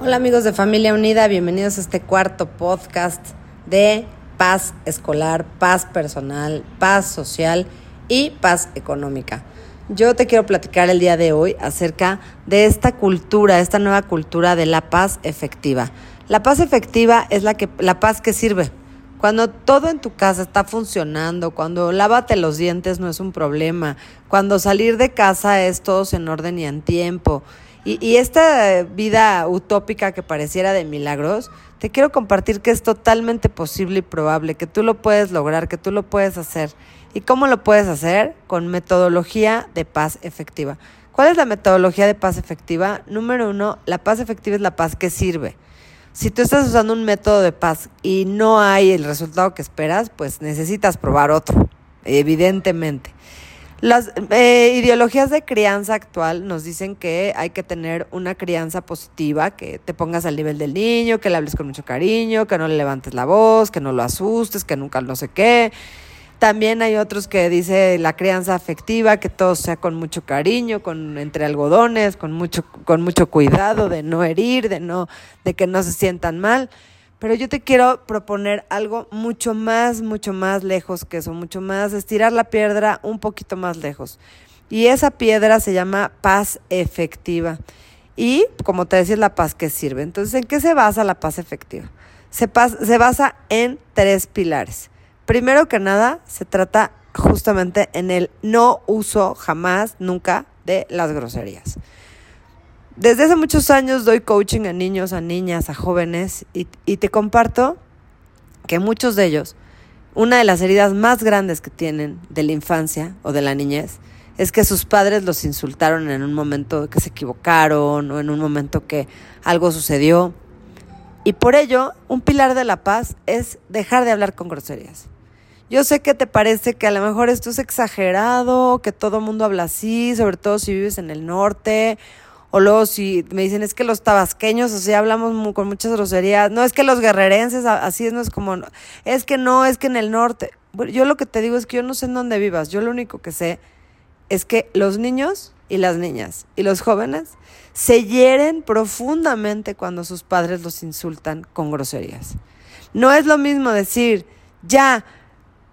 Hola amigos de Familia Unida, bienvenidos a este cuarto podcast de paz escolar, paz personal, paz social y paz económica. Yo te quiero platicar el día de hoy acerca de esta cultura, esta nueva cultura de la paz efectiva. La paz efectiva es la, que, la paz que sirve. Cuando todo en tu casa está funcionando, cuando lávate los dientes no es un problema, cuando salir de casa es todo en orden y en tiempo. Y, y esta vida utópica que pareciera de milagros, te quiero compartir que es totalmente posible y probable, que tú lo puedes lograr, que tú lo puedes hacer. ¿Y cómo lo puedes hacer? Con metodología de paz efectiva. ¿Cuál es la metodología de paz efectiva? Número uno, la paz efectiva es la paz que sirve. Si tú estás usando un método de paz y no hay el resultado que esperas, pues necesitas probar otro, evidentemente. Las eh, ideologías de crianza actual nos dicen que hay que tener una crianza positiva, que te pongas al nivel del niño, que le hables con mucho cariño, que no le levantes la voz, que no lo asustes, que nunca no sé qué. También hay otros que dice la crianza afectiva, que todo sea con mucho cariño, con entre algodones, con mucho con mucho cuidado de no herir, de no de que no se sientan mal. Pero yo te quiero proponer algo mucho más, mucho más lejos que eso, mucho más estirar la piedra un poquito más lejos. Y esa piedra se llama paz efectiva. Y como te decía, es la paz que sirve. Entonces, ¿en qué se basa la paz efectiva? Se, se basa en tres pilares. Primero que nada, se trata justamente en el no uso jamás, nunca, de las groserías. Desde hace muchos años doy coaching a niños, a niñas, a jóvenes y, y, te comparto que muchos de ellos, una de las heridas más grandes que tienen de la infancia o de la niñez es que sus padres los insultaron en un momento que se equivocaron o en un momento que algo sucedió. Y por ello, un pilar de la paz es dejar de hablar con groserías. Yo sé que te parece que a lo mejor esto es exagerado, que todo mundo habla así, sobre todo si vives en el norte, o luego si me dicen es que los tabasqueños, o sea, hablamos con muchas groserías, no es que los guerrerenses, así es, no es como, es que no, es que en el norte. yo lo que te digo es que yo no sé en dónde vivas, yo lo único que sé es que los niños y las niñas y los jóvenes se hieren profundamente cuando sus padres los insultan con groserías. No es lo mismo decir, ya,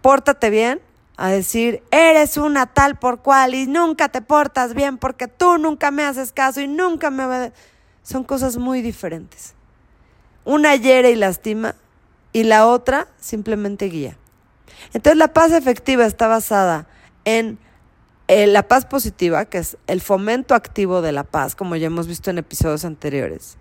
pórtate bien, a decir, eres una tal por cual y nunca te portas bien porque tú nunca me haces caso y nunca me. Son cosas muy diferentes. Una hiere y lastima y la otra simplemente guía. Entonces la paz efectiva está basada en eh, la paz positiva, que es el fomento activo de la paz, como ya hemos visto en episodios anteriores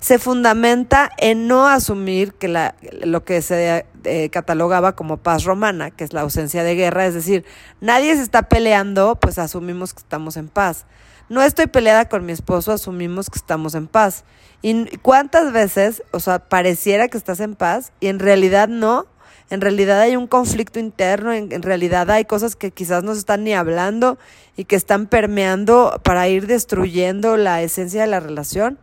se fundamenta en no asumir que la, lo que se eh, catalogaba como paz romana, que es la ausencia de guerra, es decir, nadie se está peleando, pues asumimos que estamos en paz. No estoy peleada con mi esposo, asumimos que estamos en paz. ¿Y cuántas veces, o sea, pareciera que estás en paz y en realidad no? En realidad hay un conflicto interno, en, en realidad hay cosas que quizás no se están ni hablando y que están permeando para ir destruyendo la esencia de la relación.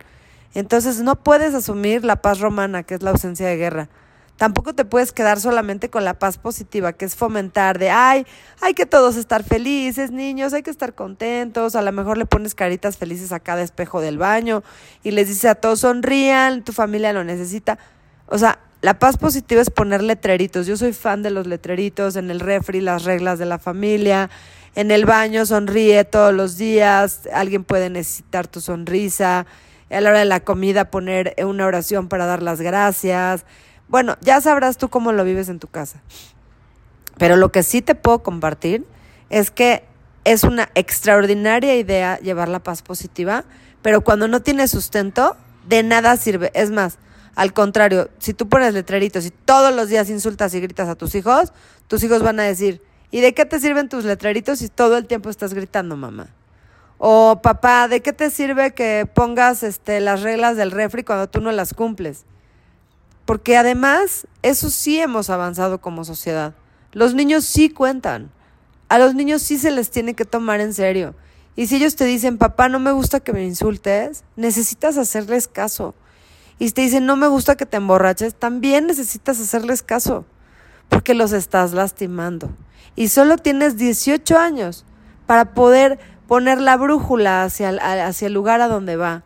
Entonces no puedes asumir la paz romana, que es la ausencia de guerra. Tampoco te puedes quedar solamente con la paz positiva, que es fomentar de, ay, hay que todos estar felices, niños, hay que estar contentos. A lo mejor le pones caritas felices a cada espejo del baño y les dices a todos, sonrían, tu familia lo necesita. O sea, la paz positiva es poner letreritos. Yo soy fan de los letreritos, en el refri, las reglas de la familia, en el baño, sonríe todos los días, alguien puede necesitar tu sonrisa a la hora de la comida poner una oración para dar las gracias. Bueno, ya sabrás tú cómo lo vives en tu casa. Pero lo que sí te puedo compartir es que es una extraordinaria idea llevar la paz positiva, pero cuando no tienes sustento, de nada sirve. Es más, al contrario, si tú pones letreritos y todos los días insultas y gritas a tus hijos, tus hijos van a decir, ¿y de qué te sirven tus letreritos si todo el tiempo estás gritando, mamá? O papá, ¿de qué te sirve que pongas este, las reglas del refri cuando tú no las cumples? Porque además, eso sí hemos avanzado como sociedad. Los niños sí cuentan. A los niños sí se les tiene que tomar en serio. Y si ellos te dicen, papá, no me gusta que me insultes, necesitas hacerles caso. Y si te dicen, no me gusta que te emborraches, también necesitas hacerles caso. Porque los estás lastimando. Y solo tienes 18 años para poder poner la brújula hacia el, hacia el lugar a donde va.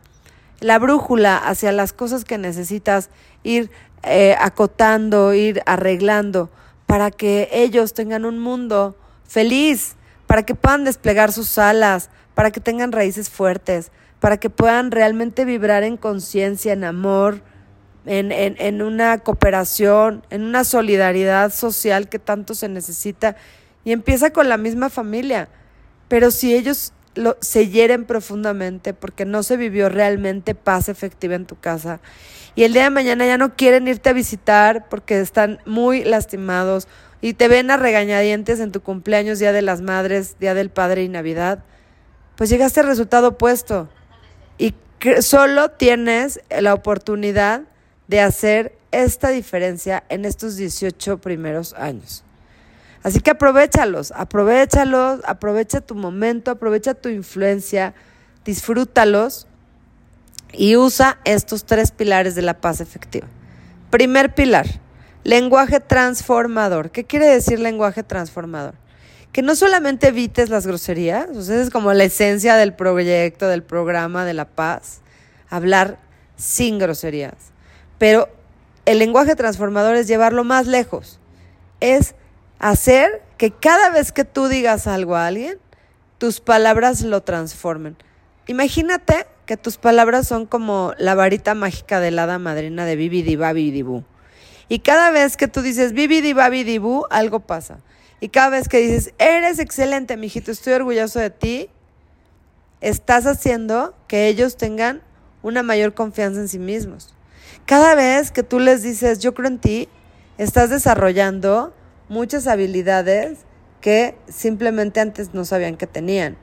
La brújula hacia las cosas que necesitas ir eh, acotando, ir arreglando, para que ellos tengan un mundo feliz, para que puedan desplegar sus alas, para que tengan raíces fuertes, para que puedan realmente vibrar en conciencia, en amor, en, en, en, una cooperación, en una solidaridad social que tanto se necesita. Y empieza con la misma familia. Pero si ellos se hieren profundamente porque no se vivió realmente paz efectiva en tu casa y el día de mañana ya no quieren irte a visitar porque están muy lastimados y te ven a regañadientes en tu cumpleaños, Día de las Madres, Día del Padre y Navidad, pues llegaste al resultado opuesto y solo tienes la oportunidad de hacer esta diferencia en estos 18 primeros años. Así que aprovechalos, aprovechalos, aprovecha tu momento, aprovecha tu influencia, disfrútalos y usa estos tres pilares de la paz efectiva. Primer pilar, lenguaje transformador. ¿Qué quiere decir lenguaje transformador? Que no solamente evites las groserías, o sea, es como la esencia del proyecto, del programa de la paz, hablar sin groserías. Pero el lenguaje transformador es llevarlo más lejos. Es hacer que cada vez que tú digas algo a alguien, tus palabras lo transformen. Imagínate que tus palabras son como la varita mágica de la hada madrina de Bibidi Babi Y cada vez que tú dices Bibidi Babi algo pasa. Y cada vez que dices, eres excelente, mijito, estoy orgulloso de ti, estás haciendo que ellos tengan una mayor confianza en sí mismos. Cada vez que tú les dices, yo creo en ti, estás desarrollando muchas habilidades que simplemente antes no sabían que tenían.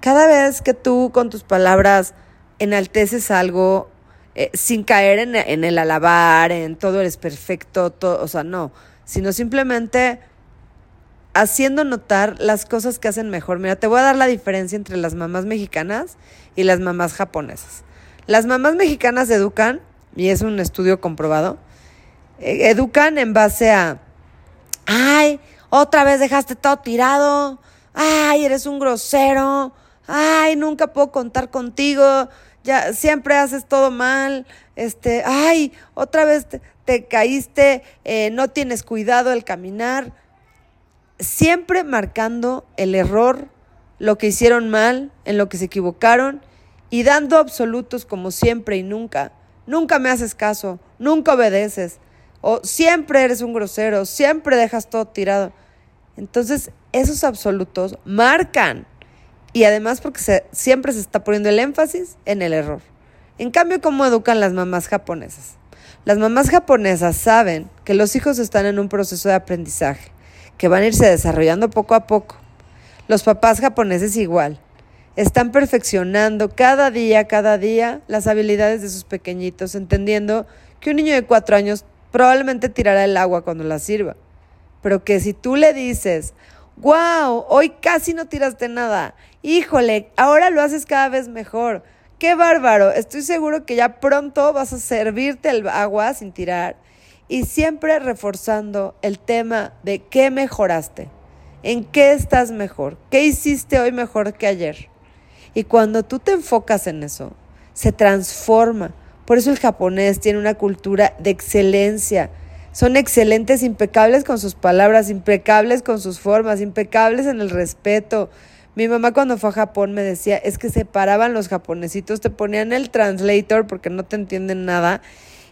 Cada vez que tú con tus palabras enalteces algo eh, sin caer en, el alabar, en todo eres perfecto, todo, o sea, no, sino simplemente haciendo notar las cosas que hacen mejor. Mira, te voy a dar la diferencia entre las mamás mexicanas y las mamás japonesas. Las mamás mexicanas educan, y es un estudio comprobado, eh, educan en base a, ay, otra vez dejaste todo tirado, ay, eres un grosero, ay, nunca puedo contar contigo, ya siempre haces todo mal, este, ay, otra vez te, caíste, eh, no tienes cuidado al caminar, siempre marcando el error, lo que hicieron mal, en lo que se equivocaron y dando absolutos como siempre y nunca. Nunca me haces caso, nunca obedeces, o siempre eres un grosero, siempre dejas todo tirado. Entonces, esos absolutos marcan y además porque siempre se está poniendo el énfasis en el error. En cambio, ¿cómo educan las mamás japonesas? Las mamás japonesas saben que los hijos están en un proceso de aprendizaje, que van a irse desarrollando poco a poco. Los papás japoneses igual. Están perfeccionando cada día, cada día las habilidades de sus pequeñitos, entendiendo que un niño de cuatro años probablemente tirará el agua cuando la sirva. Pero que si tú le dices, wow, hoy casi no tiraste nada, híjole, ahora lo haces cada vez mejor. Qué bárbaro, estoy seguro que ya pronto vas a servirte el agua sin tirar y siempre reforzando el tema de qué mejoraste, en qué estás mejor, qué hiciste hoy mejor que ayer. Y cuando tú te enfocas en eso, se transforma. Por eso el japonés tiene una cultura de excelencia. Son excelentes, impecables con sus palabras, impecables con sus formas, impecables en el respeto, mi mamá cuando fue a Japón me decía, es que se paraban los japonesitos, te ponían el translator porque no te entienden nada.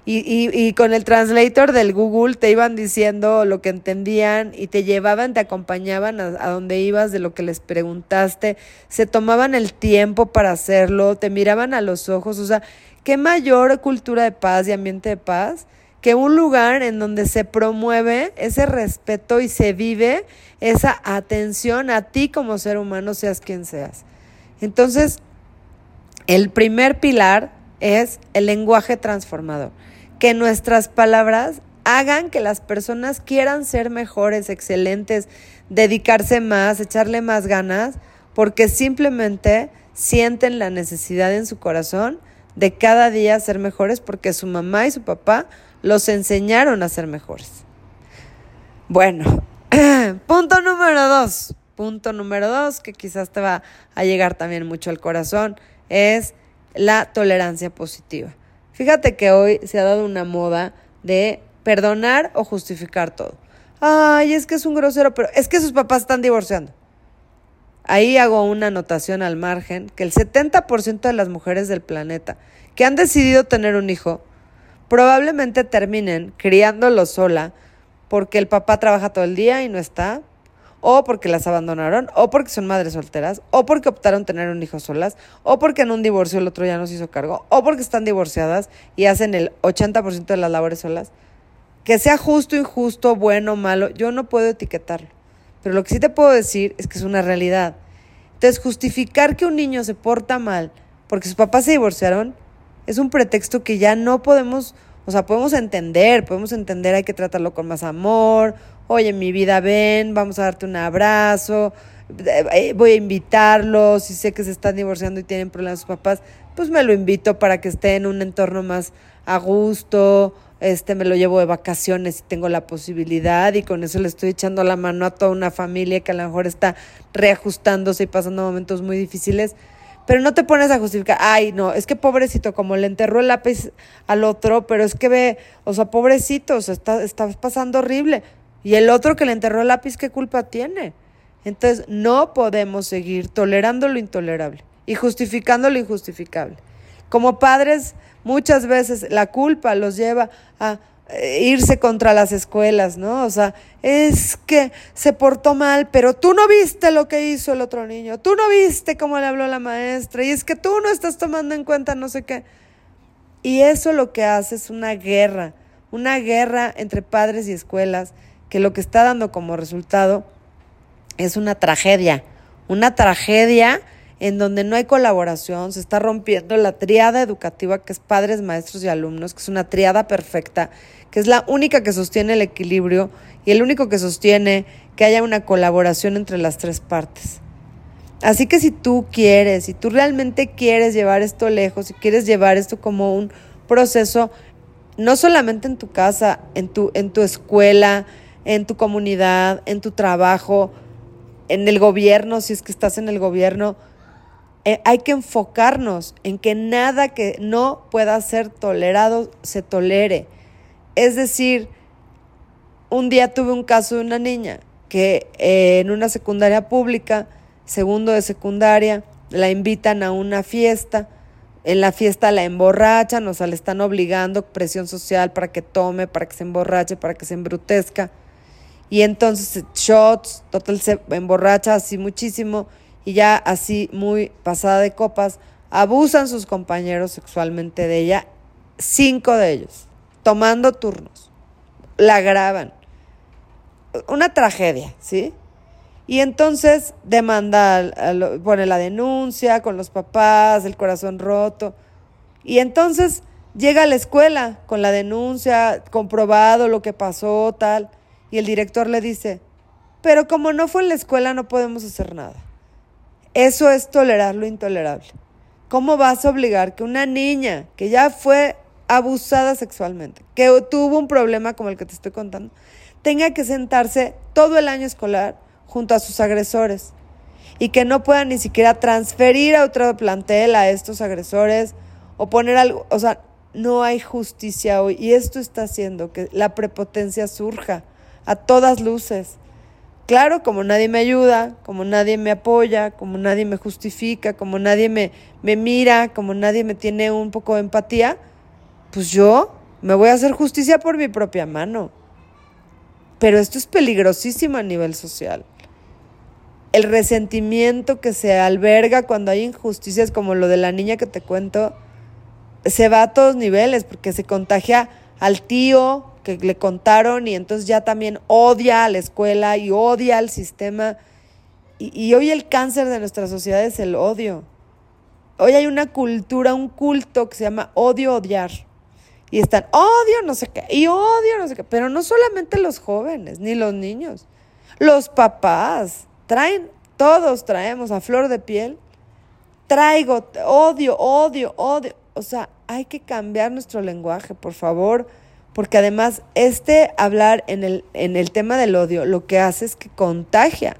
Y, y, y, con el translator del Google te iban diciendo lo que entendían y te llevaban, te acompañaban a, a, donde ibas de lo que les preguntaste, se tomaban el tiempo para hacerlo, te miraban a los ojos, o sea, qué mayor cultura de paz y ambiente de paz que un lugar en donde se promueve ese respeto y se vive esa atención a ti como ser humano, seas quien seas. Entonces, el primer pilar es el lenguaje transformador, que nuestras palabras hagan que las personas quieran ser mejores, excelentes, dedicarse más, echarle más ganas, porque simplemente sienten la necesidad en su corazón de cada día ser mejores porque su mamá y su papá los enseñaron a ser mejores. Bueno, punto número dos. Punto número dos, que quizás te va a llegar también mucho al corazón, es la tolerancia positiva. Fíjate que hoy se ha dado una moda de perdonar o justificar todo. Ay, es que es un grosero, pero es que sus papás están divorciando. Ahí hago una anotación al margen que el 70% de las mujeres del planeta que han decidido tener un hijo probablemente terminen criándolo sola porque el papá trabaja todo el día y no está, o porque las abandonaron, o porque son madres solteras, o porque optaron tener un hijo solas, o porque en un divorcio el otro ya no se hizo cargo, o porque están divorciadas y hacen el 80% de las labores solas. Que sea justo, injusto, bueno, malo, yo no puedo etiquetarlo. Pero lo que sí te puedo decir es que es una realidad. Entonces, justificar que un niño se porta mal porque sus papás se divorciaron es un pretexto que ya no podemos, o sea, podemos entender, podemos entender, hay que tratarlo con más amor, oye, mi vida, ven, vamos a darte un abrazo, eh, voy a invitarlos, si sé que se están divorciando y tienen problemas sus papás, pues me lo invito para que esté en un entorno más a gusto, este me lo llevo de vacaciones y tengo la posibilidad y con eso le estoy echando la mano a toda una familia que a lo mejor está reajustándose y pasando momentos muy difíciles. Pero no te pones a justificar, ay, no, es que pobrecito, como le enterró el lápiz al otro, pero es que ve, o sea, pobrecito, o sea, está, está pasando horrible. Y el otro que le enterró el lápiz, ¿qué culpa tiene? Entonces, no podemos seguir tolerando lo intolerable y justificando lo injustificable. Como padres, muchas veces la culpa los lleva a eh, irse contra las escuelas, ¿no? O sea, es que se portó mal, pero tú no viste lo que hizo el otro niño, tú no viste cómo le habló la maestra, y es que tú no estás tomando en cuenta no sé qué. Y eso lo que hace es una guerra, una guerra entre padres y escuelas que lo que está dando como resultado es una tragedia, una tragedia en donde no hay colaboración, se está rompiendo la triada educativa que es padres, maestros y alumnos, que es una triada perfecta, que es la única que sostiene el equilibrio y el único que sostiene que haya una colaboración entre las tres partes. Así que si tú quieres, si tú realmente quieres llevar esto lejos, si quieres llevar esto como un proceso, no solamente en tu casa, en tu, en tu escuela, en tu comunidad, en tu trabajo, en el gobierno, si es que estás en el gobierno, eh, hay que enfocarnos en que nada que no pueda ser tolerado se tolere. Es decir, un día tuve un caso de una niña que eh, en una secundaria pública, segundo de secundaria, la invitan a una fiesta. En la fiesta la emborrachan, o sea, le están obligando presión social para que tome, para que se emborrache, para que se embrutezca. Y entonces shots, total se emborracha así muchísimo y ya así muy pasada de copas, abusan sus compañeros sexualmente de ella, cinco de ellos, tomando turnos, la graban. Una tragedia, ¿sí? Y entonces demanda, pone la denuncia con los papás, el corazón roto. Y entonces llega a la escuela con la denuncia, comprobado lo que pasó, tal. Y el director le dice, pero como no fue en la escuela no podemos hacer nada. Eso es tolerar lo intolerable. ¿Cómo vas a obligar que una niña que ya fue abusada sexualmente, que tuvo un problema como el que te estoy contando, tenga que sentarse todo el año escolar junto a sus agresores y que no pueda ni siquiera transferir a otro plantel a estos agresores o poner algo, o sea, no hay justicia hoy y esto está haciendo que la prepotencia surja a todas luces. Claro, como nadie me ayuda, como nadie me apoya, como nadie me justifica, como nadie me, me mira, como nadie me tiene un poco de empatía, pues yo me voy a hacer justicia por mi propia mano. Pero esto es peligrosísimo a nivel social. El resentimiento que se alberga cuando hay injusticias como lo de la niña que te cuento, se va a todos niveles porque se contagia al tío, que le contaron y entonces ya también odia a la escuela y odia al sistema. Y, hoy el cáncer de nuestra sociedad es el odio. hoy hay una cultura, un culto que se llama odio odiar. Y están odio no sé qué, y odio no sé qué, pero no solamente los jóvenes, ni los niños, los papás traen, todos traemos a flor de piel, traigo odio, odio, odio. O sea, hay que cambiar nuestro lenguaje, por favor, porque además este hablar en el, en el tema del odio lo que hace es que contagia.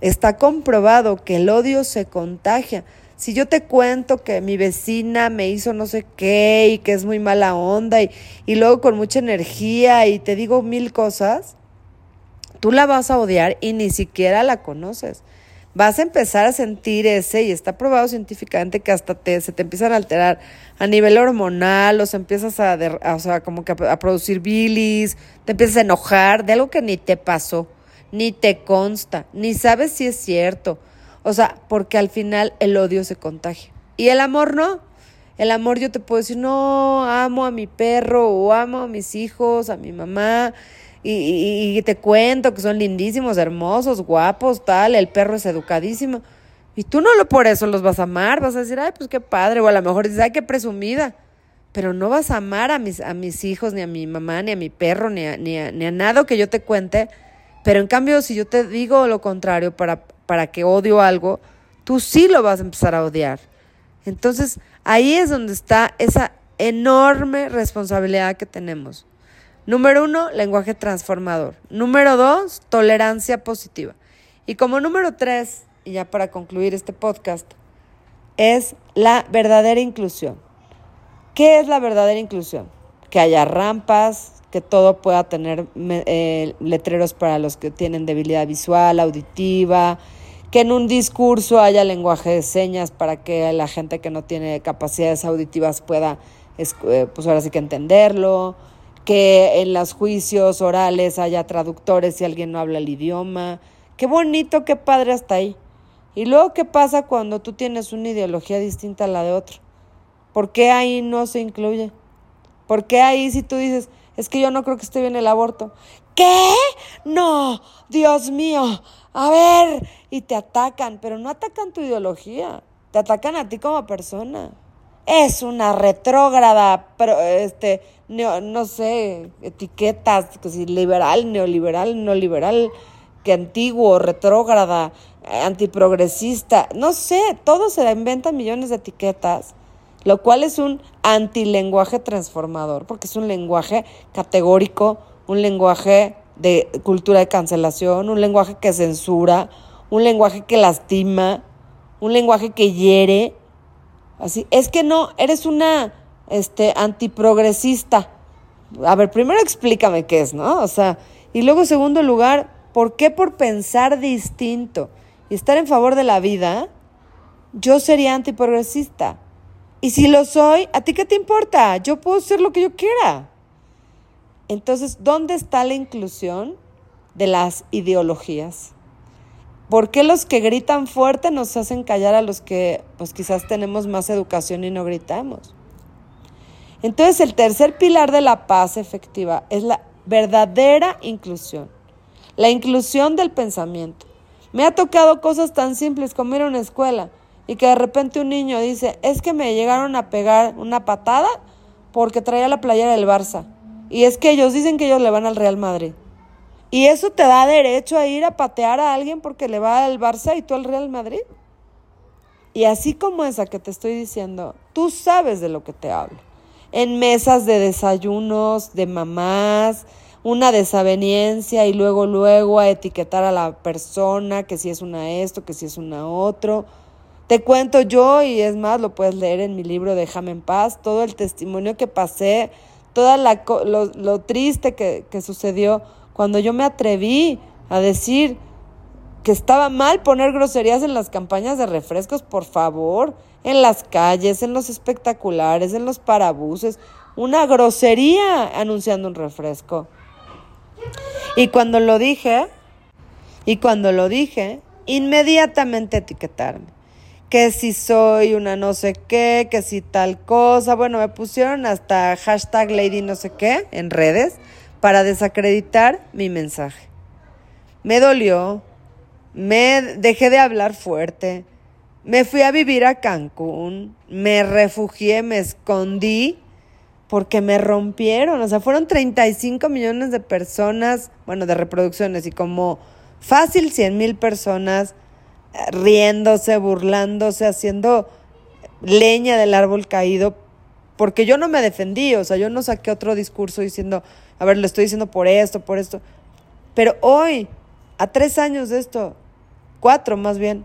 Está comprobado que el odio se contagia. Si yo te cuento que mi vecina me hizo no sé qué y que es muy mala onda y, y luego con mucha energía y te digo mil cosas, tú la vas a odiar y ni siquiera la conoces. Vas a empezar a sentir ese, y está probado científicamente que hasta te, se te empiezan a alterar a nivel hormonal, o se empiezas a, o sea, como que a producir bilis, te empiezas a enojar de algo que ni te pasó, ni te consta, ni sabes si es cierto o sea, porque al final el odio se contagia. Y el amor no. El amor yo te puedo decir, no, amo a mi perro o amo a mis hijos, a mi mamá. Y, y, te cuento que son lindísimos, hermosos, guapos, tal. El perro es educadísimo. Y tú no lo por eso los vas a amar. Vas a decir, ay, pues qué padre. O a lo mejor dices, ay, qué presumida. Pero no vas a amar a mis, a mis hijos, ni a mi mamá, ni a mi perro, ni a, ni a, ni a nada que yo te cuente. Pero en cambio, si yo te digo lo contrario para para que odio algo, tú sí lo vas a empezar a odiar. Entonces, ahí es donde está esa enorme responsabilidad que tenemos. Número uno, lenguaje transformador. Número dos, tolerancia positiva. Y como número tres, y ya para concluir este podcast, es la verdadera inclusión. ¿Qué es la verdadera inclusión? Que haya rampas, que todo pueda tener eh, letreros para los que tienen debilidad visual, auditiva, que en un discurso haya lenguaje de señas para que la gente que no tiene capacidades auditivas pueda, eh, pues ahora sí que entenderlo, que en los juicios orales haya traductores si alguien no habla el idioma. Qué bonito, qué padre hasta ahí. Y luego, ¿qué pasa cuando tú tienes una ideología distinta a la de otro? ¿Por qué ahí no se incluye? ¿Por qué ahí si tú dices, es que yo no creo que esté bien el aborto? ¿Qué? No, Dios mío, a ver, y te atacan, pero no atacan tu ideología, te atacan a ti como persona. Es una retrógrada, pero este, no sé, etiquetas, que si liberal, neoliberal, neoliberal, que antiguo, retrógrada, antiprogresista, no sé, todo se inventan millones de etiquetas, lo cual es un antilenguaje transformador, porque es un lenguaje categórico, un lenguaje de cultura de cancelación, un lenguaje que censura, un lenguaje que lastima, un lenguaje que hiere. Así, es que no, eres una este antiprogresista. A ver, primero explícame qué es, ¿no? O sea, y luego segundo lugar, ¿por qué por pensar distinto y estar en favor de la vida, yo sería antiprogresista? Y si lo soy, ¿a ti qué te importa? Yo puedo ser lo que yo quiera. Entonces, ¿dónde está la inclusión de las ideologías? ¿Por qué los que gritan fuerte nos hacen callar a los que pues quizás tenemos más educación y no gritamos? Entonces, el tercer pilar de la paz efectiva es la verdadera inclusión. La inclusión del pensamiento. Me ha tocado cosas tan simples como ir a una escuela y que de repente un niño dice, es que me llegaron a pegar una patada porque traía la playera del Barça. Y es que ellos dicen que ellos le van al Real Madrid. Y eso te da derecho a ir a patear a alguien porque le va al Barça y tú al Real Madrid. Y así como esa que te estoy diciendo, tú sabes de lo que te hablo. En mesas de desayunos, de mamás, una desaveniencia y luego, luego a etiquetar a la persona, que si es una esto, que si es una otro. Te cuento yo, y es más, lo puedes leer en mi libro Déjame en paz, todo el testimonio que pasé todo lo, lo, triste que, que sucedió cuando yo me atreví a decir que estaba mal poner groserías en las campañas de refrescos, por favor, en las calles, en los espectaculares, en los parabuses, una grosería anunciando un refresco. Y cuando lo dije, y cuando lo dije, inmediatamente etiquetarme que si soy una no sé qué, que si tal cosa. Bueno, me pusieron hasta hashtag lady no sé qué en redes para desacreditar mi mensaje. Me dolió, me dejé de hablar fuerte, Me fui a vivir a Cancún, me refugié, me escondí porque me rompieron. O sea, fueron 35 millones de personas, bueno, de reproducciones y como fácil 100 mil personas eh, riéndose, burlándose, haciendo leña del árbol caído, porque yo no me defendí, o sea, yo no saqué otro discurso diciendo, a ver, lo estoy diciendo por esto, por esto. Pero hoy, a tres años de esto, cuatro más bien,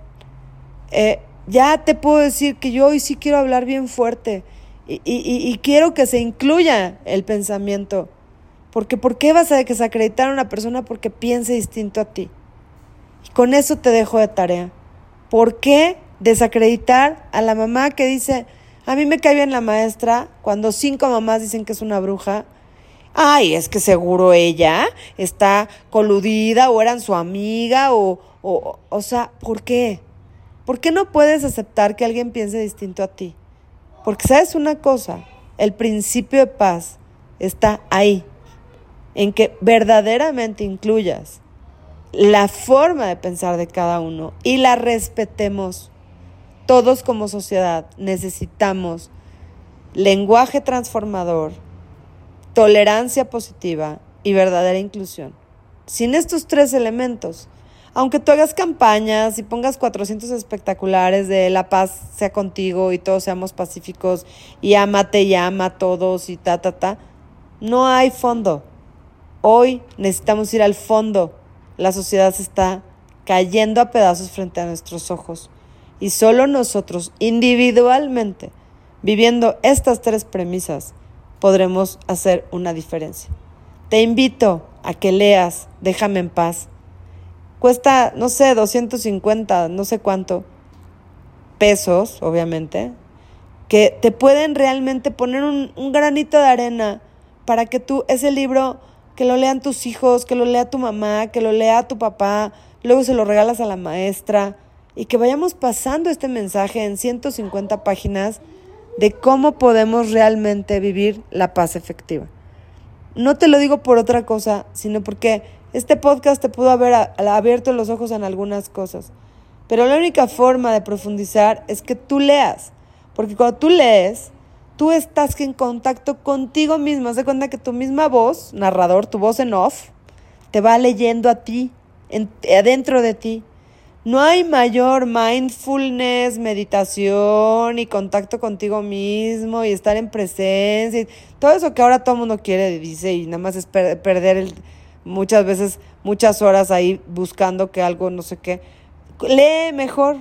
eh, ya te puedo decir que yo hoy sí quiero hablar bien fuerte y, y, quiero que se incluya el pensamiento. Porque ¿por qué vas a desacreditar a una persona porque piense distinto a ti? Y con eso te dejo de tarea. ¿Por qué desacreditar a la mamá que dice, a mí me cae bien la maestra cuando cinco mamás dicen que es una bruja? Ay, es que seguro ella está coludida o eran su amiga o, o, o sea, ¿por qué? ¿Por qué no puedes aceptar que alguien piense distinto a ti? Porque sabes una cosa, el principio de paz está ahí, en que verdaderamente incluyas la forma de pensar de cada uno y la respetemos. Todos como sociedad necesitamos lenguaje transformador, tolerancia positiva y verdadera inclusión. Sin estos tres elementos, aunque tú hagas campañas y pongas 400 espectaculares de la paz sea contigo y todos seamos pacíficos y amate y ama a todos y ta, ta, ta, no hay fondo. Hoy necesitamos ir al fondo. La sociedad se está cayendo a pedazos frente a nuestros ojos. Y solo nosotros, individualmente, viviendo estas tres premisas, podremos hacer una diferencia. Te invito a que leas Déjame en paz cuesta, no sé, 250, no sé cuánto, pesos, obviamente, que te pueden realmente poner un, granito de arena para que tú, ese libro, que lo lean tus hijos, que lo lea tu mamá, que lo lea tu papá, luego se lo regalas a la maestra y que vayamos pasando este mensaje en 150 páginas de cómo podemos realmente vivir la paz efectiva. No te lo digo por otra cosa, sino porque este podcast te pudo haber abierto los ojos en algunas cosas, pero la única forma de profundizar es que tú leas, porque cuando tú lees, tú estás en contacto contigo mismo. Haz de cuenta que tu misma voz, narrador, tu voz en off, te va leyendo a ti, adentro de ti. No hay mayor mindfulness, meditación y contacto contigo mismo y estar en presencia. Todo eso que ahora todo el mundo quiere, dice, y nada más es perder el, muchas veces muchas horas ahí buscando que algo no sé qué. Lee mejor.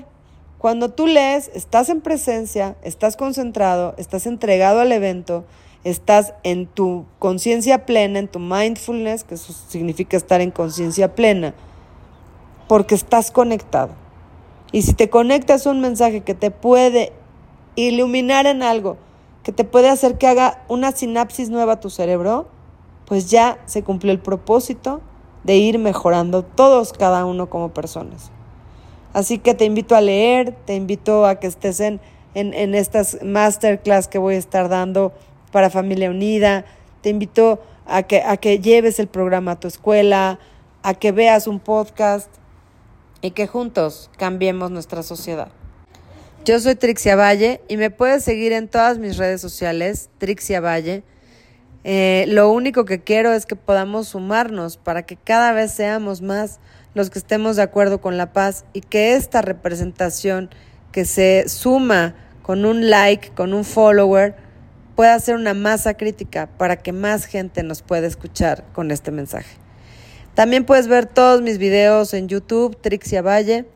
Cuando tú lees, estás en presencia, estás concentrado, estás entregado al evento, estás en tu conciencia plena, en tu mindfulness, que eso significa estar en conciencia plena, porque estás conectado. Y si te conectas a un mensaje que te puede iluminar en algo, que te puede hacer que haga una sinapsis nueva a tu cerebro, pues ya se cumplió el propósito de ir mejorando todos cada uno como personas. Así que te invito a leer, te invito a que estés en, en, estas masterclass que voy a estar dando para Familia Unida, te invito a que, a que lleves el programa a tu escuela, a que veas un podcast y que juntos cambiemos nuestra sociedad. Yo soy Trixia Valle y me puedes seguir en todas mis redes sociales, Trixia Valle. Eh, lo único que quiero es que podamos sumarnos para que cada vez seamos más los que estemos de acuerdo con la paz y que esta representación que se suma con un like, con un follower, pueda ser una masa crítica para que más gente nos pueda escuchar con este mensaje. También puedes ver todos mis videos en YouTube, Trixia Valle,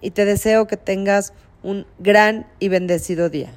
y te deseo que tengas un gran y bendecido día.